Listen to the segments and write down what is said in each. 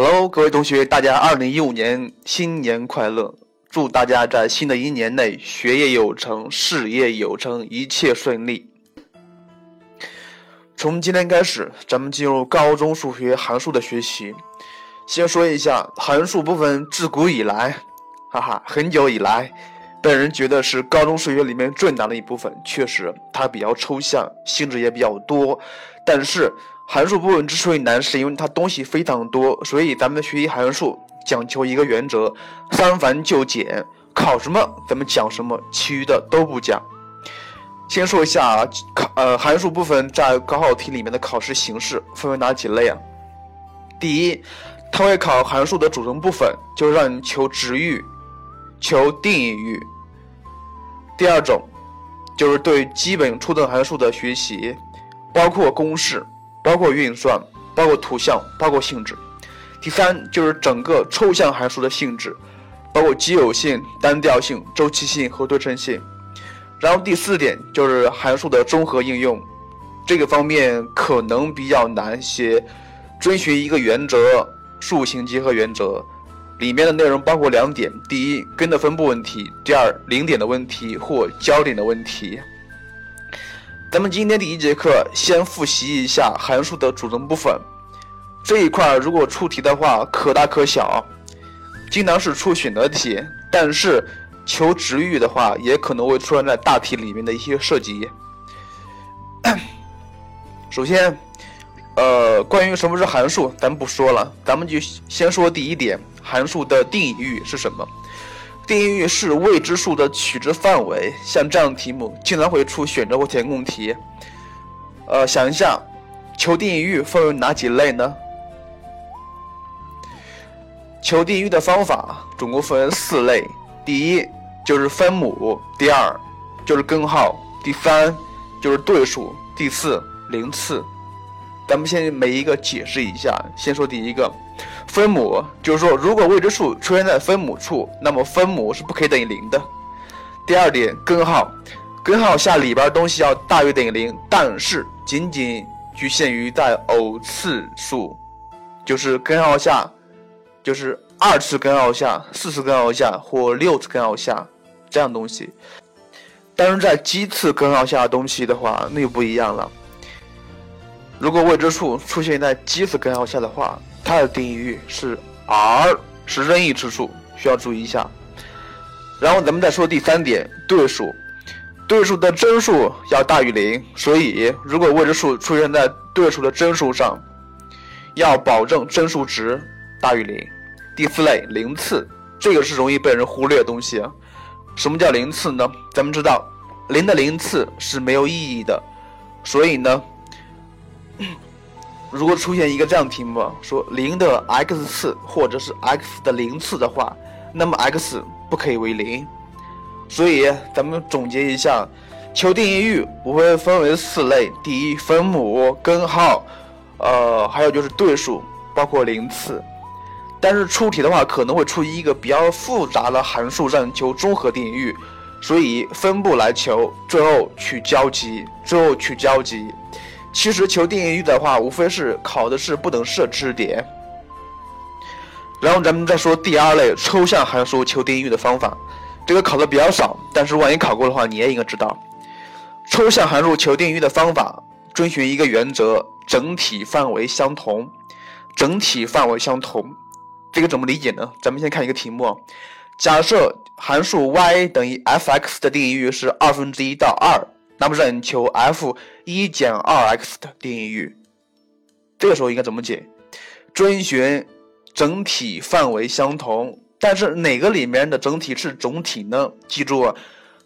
Hello，各位同学，大家二零一五年新年快乐！祝大家在新的一年内学业有成，事业有成，一切顺利。从今天开始，咱们进入高中数学函数的学习。先说一下函数部分，自古以来，哈哈，很久以来，本人觉得是高中数学里面最难的一部分。确实，它比较抽象，性质也比较多，但是。函数部分之所以难，是因为它东西非常多，所以咱们学习函数讲求一个原则：三繁就简。考什么咱们讲什么，其余的都不讲。先说一下考呃函数部分在高考题里面的考试形式分为哪几类啊？第一，它会考函数的组成部分，就让你求值域、求定义域。第二种，就是对基本初等函数的学习，包括公式。包括运算，包括图像，包括性质。第三就是整个抽象函数的性质，包括奇偶性、单调性、周期性和对称性。然后第四点就是函数的综合应用，这个方面可能比较难些。遵循一个原则——数形结合原则，里面的内容包括两点：第一，根的分布问题；第二，零点的问题或焦点的问题。咱们今天第一节课先复习一下函数的组成部分这一块，如果出题的话可大可小，经常是出选择题，但是求值域的话也可能会出现在大题里面的一些涉及。首先，呃，关于什么是函数，咱不说了，咱们就先说第一点，函数的定义域是什么？定义域是未知数的取值范围，像这样的题目经常会出选择或填空题。呃，想一下，求定义域分为哪几类呢？求定义域的方法总共分为四类：第一就是分母，第二就是根号，第三就是对数，第四零次。咱们先每一个解释一下，先说第一个。分母就是说，如果未知数出现在分母处，那么分母是不可以等于零的。第二点，根号，根号下里边东西要大于等于零，但是仅仅局限于在偶次数，就是根号下，就是二次根号下、四次根号下或六次根号下这样东西。但是在奇次根号下的东西的话，那就不一样了。如果未知数出现在奇次根号下的话，它的定义域是 r，是任意之数，需要注意一下。然后咱们再说第三点，对数，对数的真数要大于零，所以如果未知数出现在对数的真数上，要保证真数值大于零。第四类零次，这个是容易被人忽略的东西。什么叫零次呢？咱们知道，零的零次是没有意义的，所以呢。如果出现一个这样题目，说零的 x 次或者是 x 的零次的话，那么 x 不可以为零。所以咱们总结一下，求定义域无非分为四类：第一，分母、根号，呃，还有就是对数，包括零次。但是出题的话可能会出一个比较复杂的函数上求综合定义域，所以分布来求，最后取交集，最后取交集。其实求定义域的话，无非是考的是不等式知识点。然后咱们再说第二类抽象函数求定义域的方法，这个考的比较少，但是万一考过的话，你也应该知道。抽象函数求定义域的方法遵循一个原则：整体范围相同。整体范围相同，这个怎么理解呢？咱们先看一个题目，假设函数 y 等于 f(x) 的定义域是二分之一到二。那么让你求 f 一减二 x 的定义域，这个时候应该怎么解？遵循整体范围相同，但是哪个里面的整体是总体呢？记住，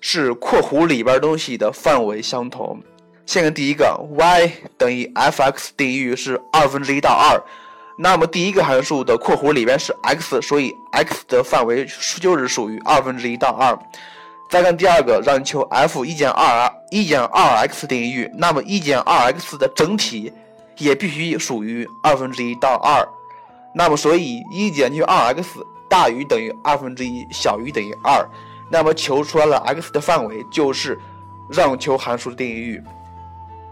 是括弧里边东西的范围相同。先看第一个，y 等于 f(x) 定义域是二分之一到二，那么第一个函数的括弧里边是 x，所以 x 的范围就是属于二分之一到二。再看第二个，让你求 f 一减二一减二 x 定义域，那么一减二 x 的整体也必须属于二分之一到二，那么所以一减去二 x 大于等于二分之一，小于等于二，那么求出来了 x 的范围就是让求函数的定义域。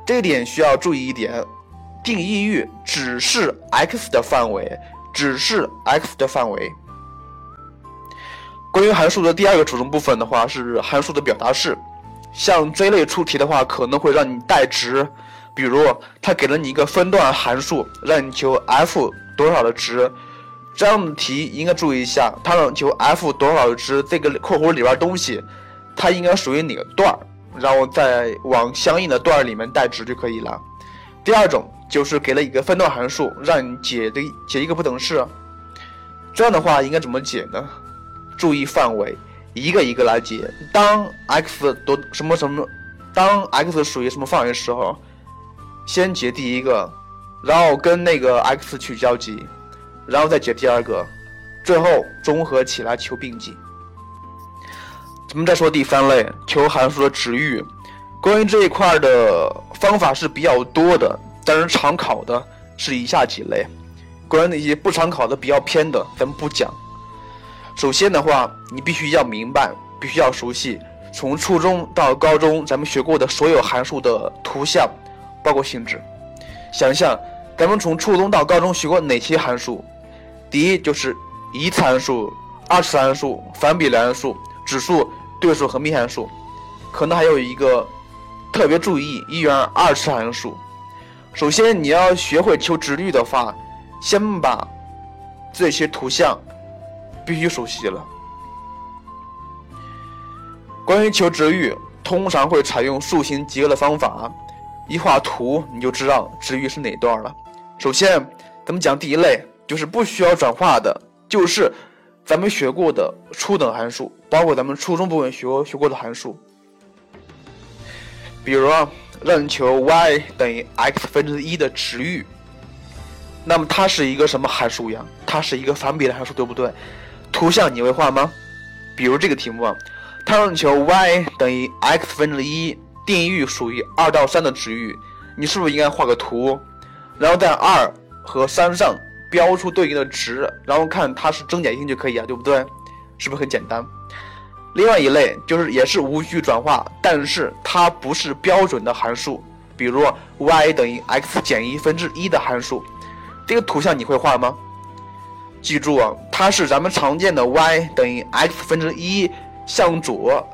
这点需要注意一点，定义域只是 x 的范围，只是 x 的范围。关于函数的第二个组成部分的话，是函数的表达式。像这类出题的话，可能会让你代值，比如他给了你一个分段函数，让你求 f 多少的值，这样的题应该注意一下，他让求 f 多少的值，这个括弧里边东西，它应该属于哪个段儿，然后再往相应的段里面代值就可以了。第二种就是给了一个分段函数，让你解的解一个不等式，这样的话应该怎么解呢？注意范围，一个一个来解。当 x 多什么什么，当 x 属于什么范围的时候，先解第一个，然后跟那个 x 取交集，然后再解第二个，最后综合起来求并集。咱们再说第三类，求函数的值域。关于这一块的方法是比较多的，但是常考的是以下几类。关于那些不常考的、比较偏的，咱们不讲。首先的话，你必须要明白，必须要熟悉从初中到高中咱们学过的所有函数的图像，包括性质。想象咱们从初中到高中学过哪些函数？第一就是一次函数、二次函数、反比例函数、指数、对数和幂函数，可能还有一个特别注意一元二次函数。首先你要学会求值率的话，先把这些图像。必须熟悉了。关于求值域，通常会采用数形结合的方法，一画图你就知道值域是哪段了。首先，咱们讲第一类，就是不需要转化的，就是咱们学过的初等函数，包括咱们初中部分学学过的函数。比如啊，让你求 y 等于 x 分之一的值域，那么它是一个什么函数呀？它是一个反比例函数，对不对？图像你会画吗？比如这个题目啊，它让你求 y 等于 x 分之一，定义域属于二到三的值域，你是不是应该画个图，然后在二和三上标出对应的值，然后看它是增减性就可以啊，对不对？是不是很简单？另外一类就是也是无序转化，但是它不是标准的函数，比如 y 等于 x 减一分之一的函数，这个图像你会画吗？记住啊，它是咱们常见的 y 等于 x 分之一向左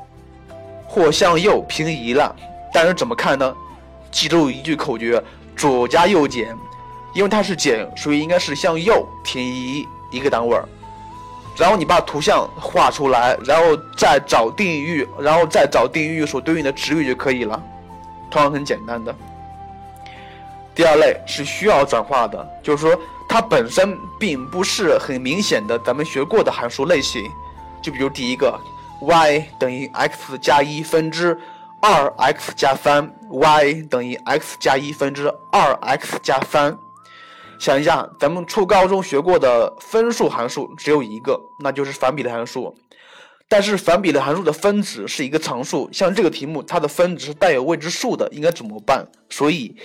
或向右平移了。但是怎么看呢？记住一句口诀：左加右减，因为它是减，所以应该是向右平移一个单位儿。然后你把图像画出来，然后再找定义域，然后再找定义域所对应的值域就可以了。同样很简单的。第二类是需要转化的，就是说。它本身并不是很明显的，咱们学过的函数类型，就比如第一个，y 等于 x 加一分之二 x 加三，y 等于 x 加一分之二 x 加三。想一下，咱们初高中学过的分数函数只有一个，那就是反比例函数。但是反比例函数的分子是一个常数，像这个题目，它的分子是带有未知数的，应该怎么办？所以。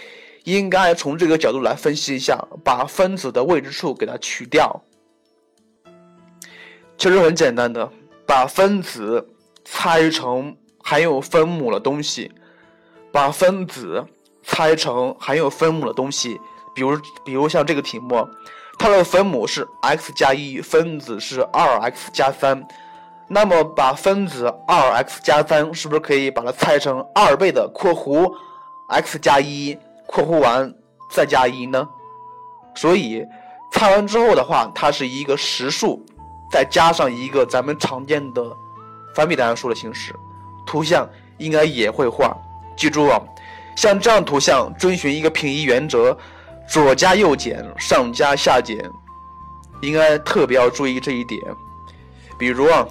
应该从这个角度来分析一下，把分子的未知数给它去掉。其实很简单的，把分子拆成含有分母的东西，把分子拆成含有分母的东西。比如，比如像这个题目，它的分母是 x 加一，分子是二 x 加三，那么把分子二 x 加三是不是可以把它拆成二倍的括弧 x 加一？括弧完再加一呢，所以拆完之后的话，它是一个实数，再加上一个咱们常见的反比例函数的形式，图像应该也会画。记住啊，像这样图像遵循一个平移原则，左加右减，上加下减，应该特别要注意这一点。比如啊，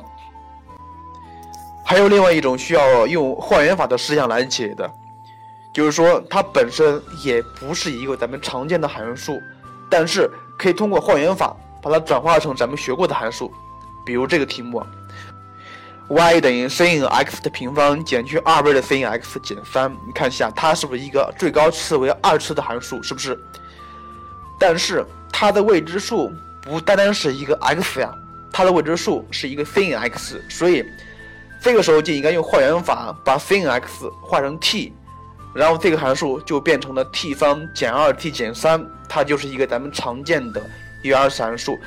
还有另外一种需要用换元法的思想来解的。就是说，它本身也不是一个咱们常见的函数，但是可以通过换元法把它转化成咱们学过的函数。比如这个题目，y 等于 sin x 的平方减去二倍的 sin x 减三，你看一下它是不是一个最高次为二次的函数？是不是？但是它的未知数不单单是一个 x 呀，它的未知数是一个 sin x，所以这个时候就应该用换元法把 sin x 换成 t。然后这个函数就变成了 t 方减二 t 减三，它就是一个咱们常见的一元二次函数。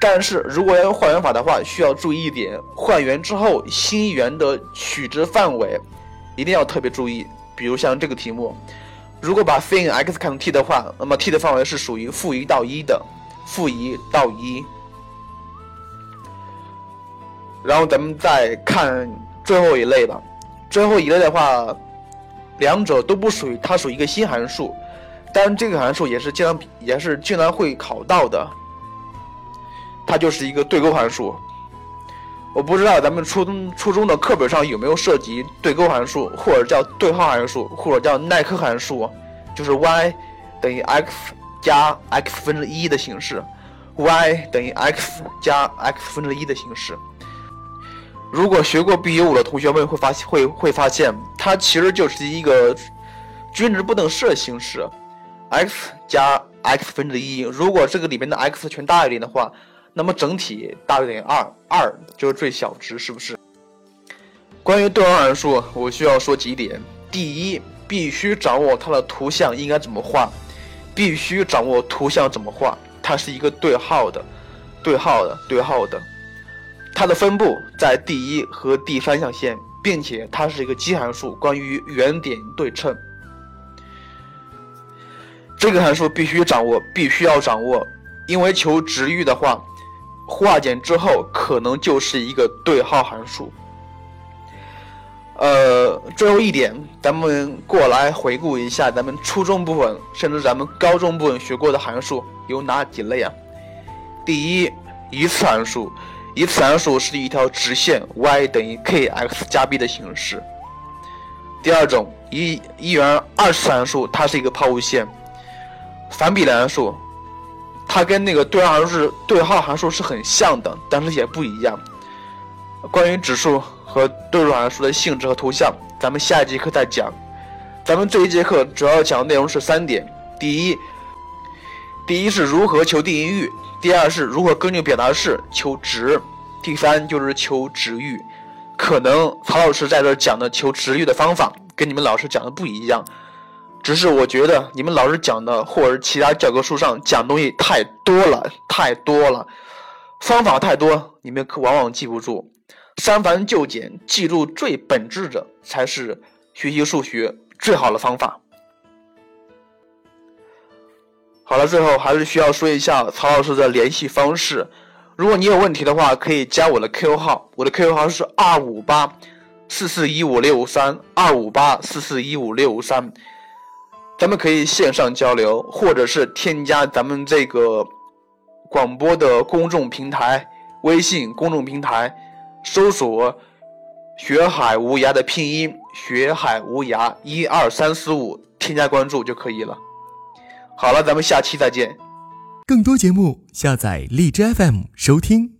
但是如果要用换元法的话，需要注意一点，换元之后新元的取值范围一定要特别注意。比如像这个题目，如果把 sin x 看成 t 的话，那么 t 的范围是属于负一到一的，负一到一。然后咱们再看最后一类吧，最后一类的话，两者都不属于，它属于一个新函数，但这个函数也是经常也是经常会考到的。它就是一个对勾函数，我不知道咱们初中初中的课本上有没有涉及对勾函数，或者叫对号函数，或者叫奈克函数，就是 y 等于 x 加 x 分之一的形式，y 等于 x 加 x 分之一的形式。如果学过 b 五的同学们会发现会会发现，它其实就是一个均值不等式的形式，x 加 x 分之一。如果这个里面的 x 全大于零的话，那么整体大于等于二，二就是最小值，是不是？关于对号函数，我需要说几点：第一，必须掌握它的图像应该怎么画，必须掌握图像怎么画，它是一个对号的，对号的，对号的。它的分布在第一和第三象限，并且它是一个奇函数。关于原点对称，这个函数必须掌握，必须要掌握，因为求值域的话。化简之后，可能就是一个对号函数。呃，最后一点，咱们过来回顾一下咱们初中部分，甚至咱们高中部分学过的函数有哪几类啊？第一，一次函数，一次函数是一条直线，y 等于 kx 加 b 的形式。第二种，一一元二次函数，它是一个抛物线。反比例函数。它跟那个对号函数是对号函数是很像的，但是也不一样。关于指数和对数函数的性质和图像，咱们下一节课再讲。咱们这一节课主要讲的内容是三点：第一，第一是如何求定义域；第二是如何根据表达式求值；第三就是求值域。可能曹老师在这讲的求值域的方法跟你们老师讲的不一样。只是我觉得你们老师讲的，或者其他教科书上讲东西太多了，太多了，方法太多，你们可往往记不住。删繁就简，记住最本质的，才是学习数学最好的方法。好了，最后还是需要说一下曹老师的联系方式。如果你有问题的话，可以加我的 QQ 号，我的 QQ 号是二五八四四一五六五三二五八四四一五六五三。咱们可以线上交流，或者是添加咱们这个广播的公众平台微信公众平台，搜索“学海无涯”的拼音“学海无涯”一二三四五，添加关注就可以了。好了，咱们下期再见。更多节目，下载荔枝 FM 收听。